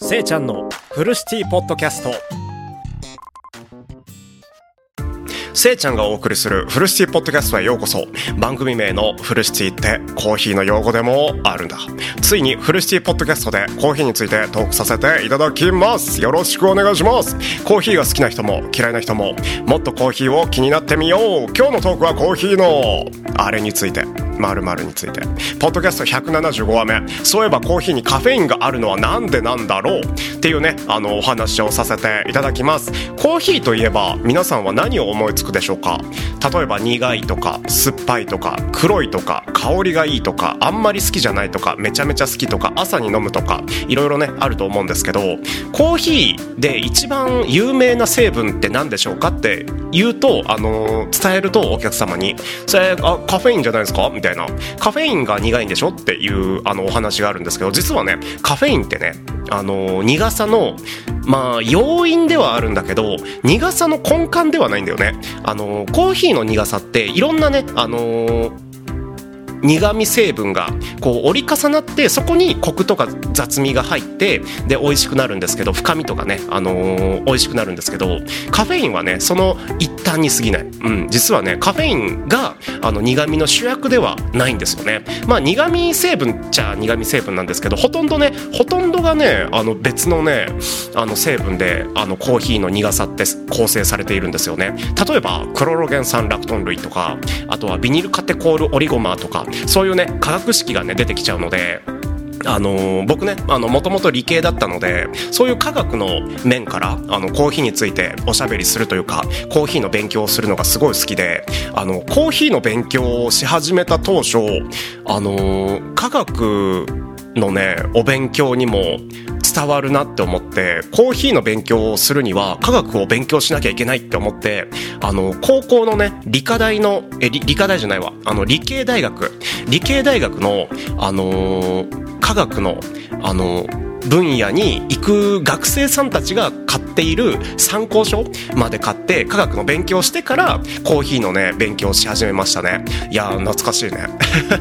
せいちゃんのフルシティポッドキャスト。せいちゃんがお送りするフルシティポッドキャストへようこそ。番組名のフルシティってコーヒーの用語でもあるんだ。ついにフルシティポッドキャストでコーヒーについてトークさせていただきます。よろしくお願いします。コーヒーが好きな人も嫌いな人ももっとコーヒーを気になってみよう。今日のトークはコーヒーのあれについて。〇〇について。ポッドキャスト175話目。そういえばコーヒーにカフェインがあるのはなんでなんだろう？っていうねあのお話をさせていただきます。コーヒーといえば皆さんは何を思いつくでしょうか？例えば苦いとか酸っぱいとか黒いとか香りがいいとかあんまり好きじゃないとかめちゃめちゃ好きとか朝に飲むとかいろいろねあると思うんですけどコーヒーで一番有名な成分って何でしょうかって言うとあの伝えるとお客様に「それあカフェインじゃないですか?」みたいな「たいなカフェインが苦いんでしょ?」っていうあのお話があるんですけど実はねカフェインってねあの苦さのまあ要因ではあるんだけど苦さの根幹ではないんだよねあのコーヒーの苦さっていろんなねあの苦味成分がこう折り重なってそこにコクとか雑味が入ってで美味しくなるんですけど深みとかね、あの、美味しくなるんですけどカフェインはねその一端に過ぎない、うん、実はねカフェインがあの苦味の主役ではないんですよね。まあ苦味成分っちゃ苦味成分なんですけどほとんどねほとんどがねあの別のねあの成分であのコーヒーの苦さって構成されているんですよね。例えばクロロゲン酸ラクトン類とかあとはビニルカテコールオリゴマーとかそういうね化学式がね出てきちゃうのであのー、僕ねもともと理系だったのでそういう科学の面からあのコーヒーについておしゃべりするというかコーヒーの勉強をするのがすごい好きであのコーヒーの勉強をし始めた当初あのー、科学のねお勉強にも伝わるなって思ってコーヒーの勉強をするには科学を勉強しなきゃいけないって思ってあの高校のね理科大のえ理理科大じゃないわあの理系大学。理系大学のあのー、科学のあの分野に行く学生さんたちが買っている参考書まで買って科学の勉強してからコーヒーのね勉強し始めましたね。いや懐かしいね。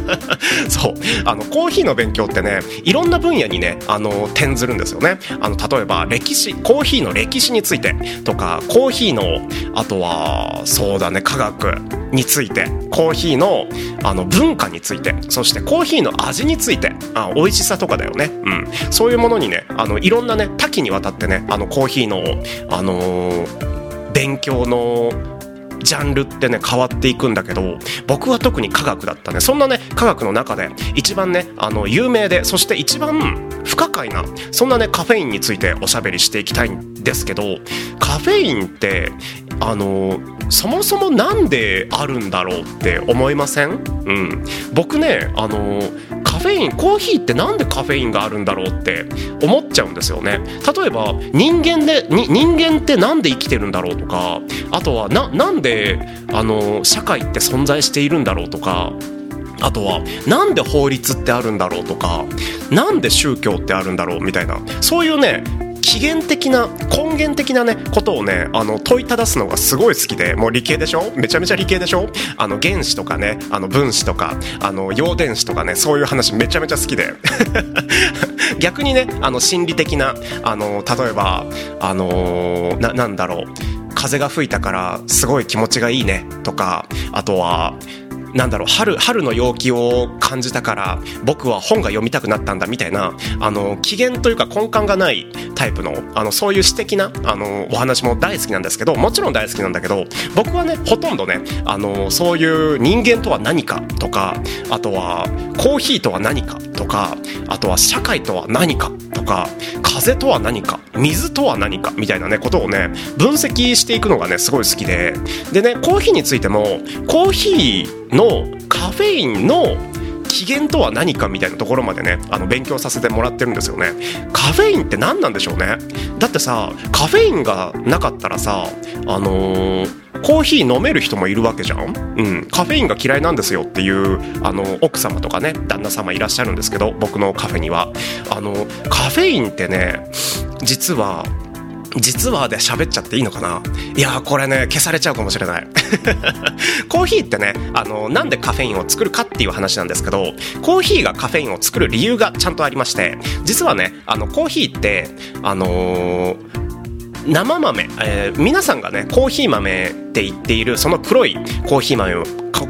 そう。あのコーヒーの勉強ってねいろんな分野にねあの転ずるんですよね。あの例えば歴史コーヒーの歴史についてとかコーヒーのあとはそうだね科学。についてコーヒーのあの文化についてそしてコーヒーの味についてあ美味しさとかだよね、うん、そういうものにねあのいろんなね多岐にわたってねあのコーヒーの、あのー、勉強のジャンルってね変わっていくんだけど僕は特に科学だったね。そんなね科学の中で一番ねあの有名でそして一番不可解なそんなねカフェインについておしゃべりしていきたいんですけどカフェインってあのそもそも何であるんだろうって思いません？うん。僕ねあのカフェインコーヒーってなんでカフェインがあるんだろうって思っちゃうんですよね。例えば人間でに人間ってなんで生きてるんだろうとかあとはななんであの社会って存在しているんだろうとかあとはなんで法律ってあるんだろうとかなんで宗教ってあるんだろうみたいな。そういうね起源的な根源的なねことをねあの問いただすのがすごい好きでもう理系でしょ？めちゃめちゃ理系でしょ？あの原子とかねあの分子とかあの陽電子とかねそういう話めちゃめちゃ好きで。逆にねあの心理的なあの例えばあのななんだろう。風が吹いたからすごい気持ちがいいねとかあとはなんだろう春春の陽気を感じたから僕は本が読みたくなったんだみたいなあの機嫌というか根幹がないタイプのあのそういう詩的なあのお話も大好きなんですけどもちろん大好きなんだけど僕はねほとんどねあのそういう人間とは何かとかあとはコーヒーとは何かとかあとは社会とは何かとか風とは何か水とは何かみたいなねことをね分析していくのがねすごい好きで。でねコーヒーについてもコーヒーのカフェインの起源とは何かみたいなところまでねあの勉強させてもらってるんですよね。カフェインって何なんでしょうね?だってさカフェインがなかったらさあのーコーヒー飲める人もいるわけじゃん、うん、カフェインが嫌いなんですよっていうあの奥様とかね旦那様いらっしゃるんですけど僕のカフェには。あのカフェインってね実は実はで喋っちゃっていいのかな？いやこれね消されちゃうかもしれない。コーヒーってねあのなんでカフェインを作るかっていう話なんですけどコーヒーがカフェインを作る理由がちゃんとありまして実はねあのコーヒーってあのー生豆、えー、皆さんがねコーヒー豆って言っているその黒いコーヒー豆を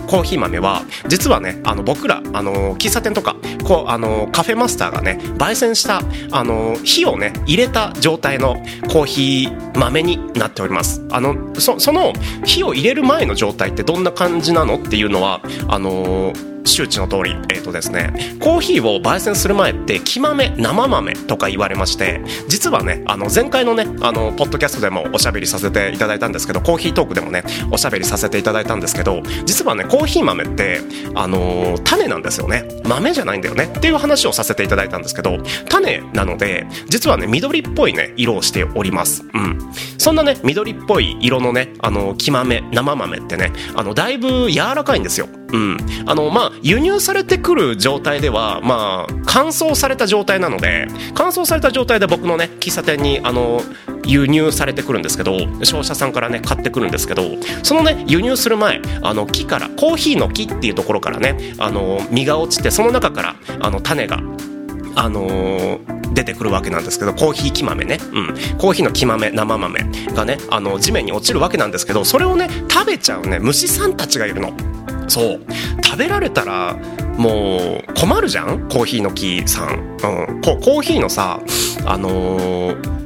コーヒー豆は実はねあの僕らあの喫茶店とかこうあのカフェマスターがね焙煎したあの火をね入れた状態のコーヒー豆になっております。あのそその火を入れる前の状態ってどんな感じなのっていうのはあの周知の通り、えーとですね、コーヒーを焙煎する前って木豆生豆とか言われまして実はねあの前回のねあのポッドキャストでもおしゃべりさせていただいたんですけどコーヒートークでもねおしゃべりさせていただいたんですけど実はねコーヒー豆ってあのー、種なんですよね。豆じゃないんだよね。っていう話をさせていただいたんですけど種なので実はね緑っぽいね色をしております。うん。そんなね緑っぽい色のねあの木豆生豆ってねあのだいぶ柔らかいんですよ。うん。あのまあ輸入されてくる状態ではまあ乾燥された状態なので乾燥された状態で僕のね喫茶店にあの輸入されてくるんですけど商社さんからね買ってくるんですけどそのね輸入する前あの木からコーヒーの木っていうところからねあの実が落ちてその中からあの種があのー、出てくるわけなんですけどコーヒー木豆ね、うん、コーヒーの木豆生豆がねあの地面に落ちるわけなんですけどそれをね食べちゃうね虫さんたちがいるの。そう。食べられたらもう困るじゃん？コーヒーの木さん、うん、コーヒーのさあのー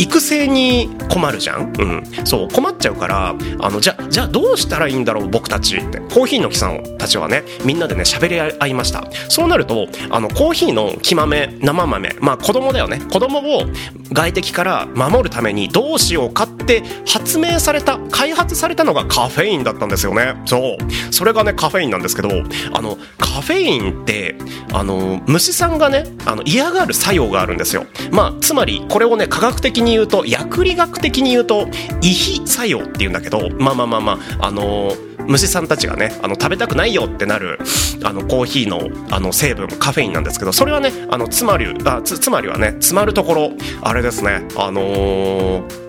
育成に困るじゃん、うん、そう困っちゃうからあのじゃじゃあどうしたらいいんだろう僕たちって。コーヒーの木さんたちはねみんなでね喋り合いました。そうなるとあのコーヒーの木豆生豆。まあ子供だよね。子供を外敵から守るためにどうしようかって発明された開発されたのがカフェインだったんですよね。そう。それがねカフェインなんですけどあのカフェインってあの虫さんがねあの嫌がる作用があるんですよ。まあつまりこれをね科学的に言うと薬理学的に言うと胃肥作用っていうんだけどまあまあまあまああの虫さんたちがねあの食べたくないよってなるあのコーヒーのあの成分カフェインなんですけどそれはねあのつまりあつつまりはね詰まるところあれですねあのー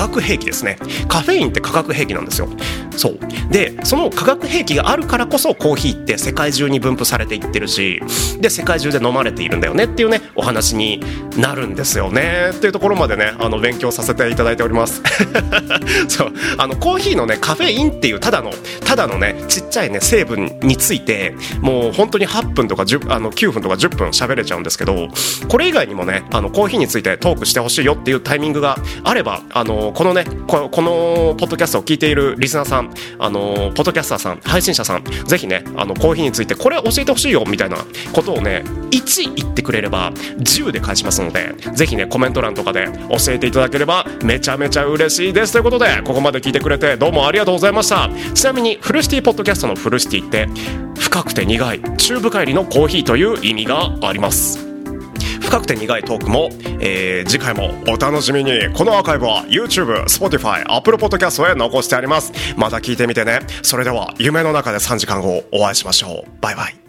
学兵器ですね。カフェインって化学兵器なんですよ。そう。でその化学兵器があるからこそコーヒーって世界中に分布されていってるしで世界中で飲まれているんだよねっていうねお話になるんですよね。っていうところまでねあの勉強させていただいております。そう。あのコーヒーのねカフェインっていうただのただのねちっちゃいね成分についてもう本当に8分とか10あの9分とか10分喋れちゃうんですけどこれ以外にもねあのコーヒーについてトークしてほしいよっていうタイミングがあればあのこのねこのポッドキャストを聞いているリスナーさんあのポッドキャスターさん配信者さんぜひねあのコーヒーについてこれ教えてほしいよみたいなことをね1言ってくれれば10で返しますのでぜひねコメント欄とかで教えていただければめちゃめちゃ嬉しいです。ということでここまで聞いてくれてどうもありがとうございました。ちなみにフルシティポッドキャストのフルシティって深くて苦い中深入りのコーヒーという意味があります。深くて苦いトークも、えー、次回もお楽しみに。このアーカイブは YouTube、Spotify、Apple Podcast へ残してあります。また聞いてみてね。それでは夢の中で3時間後お会いしましょう。バイバイ。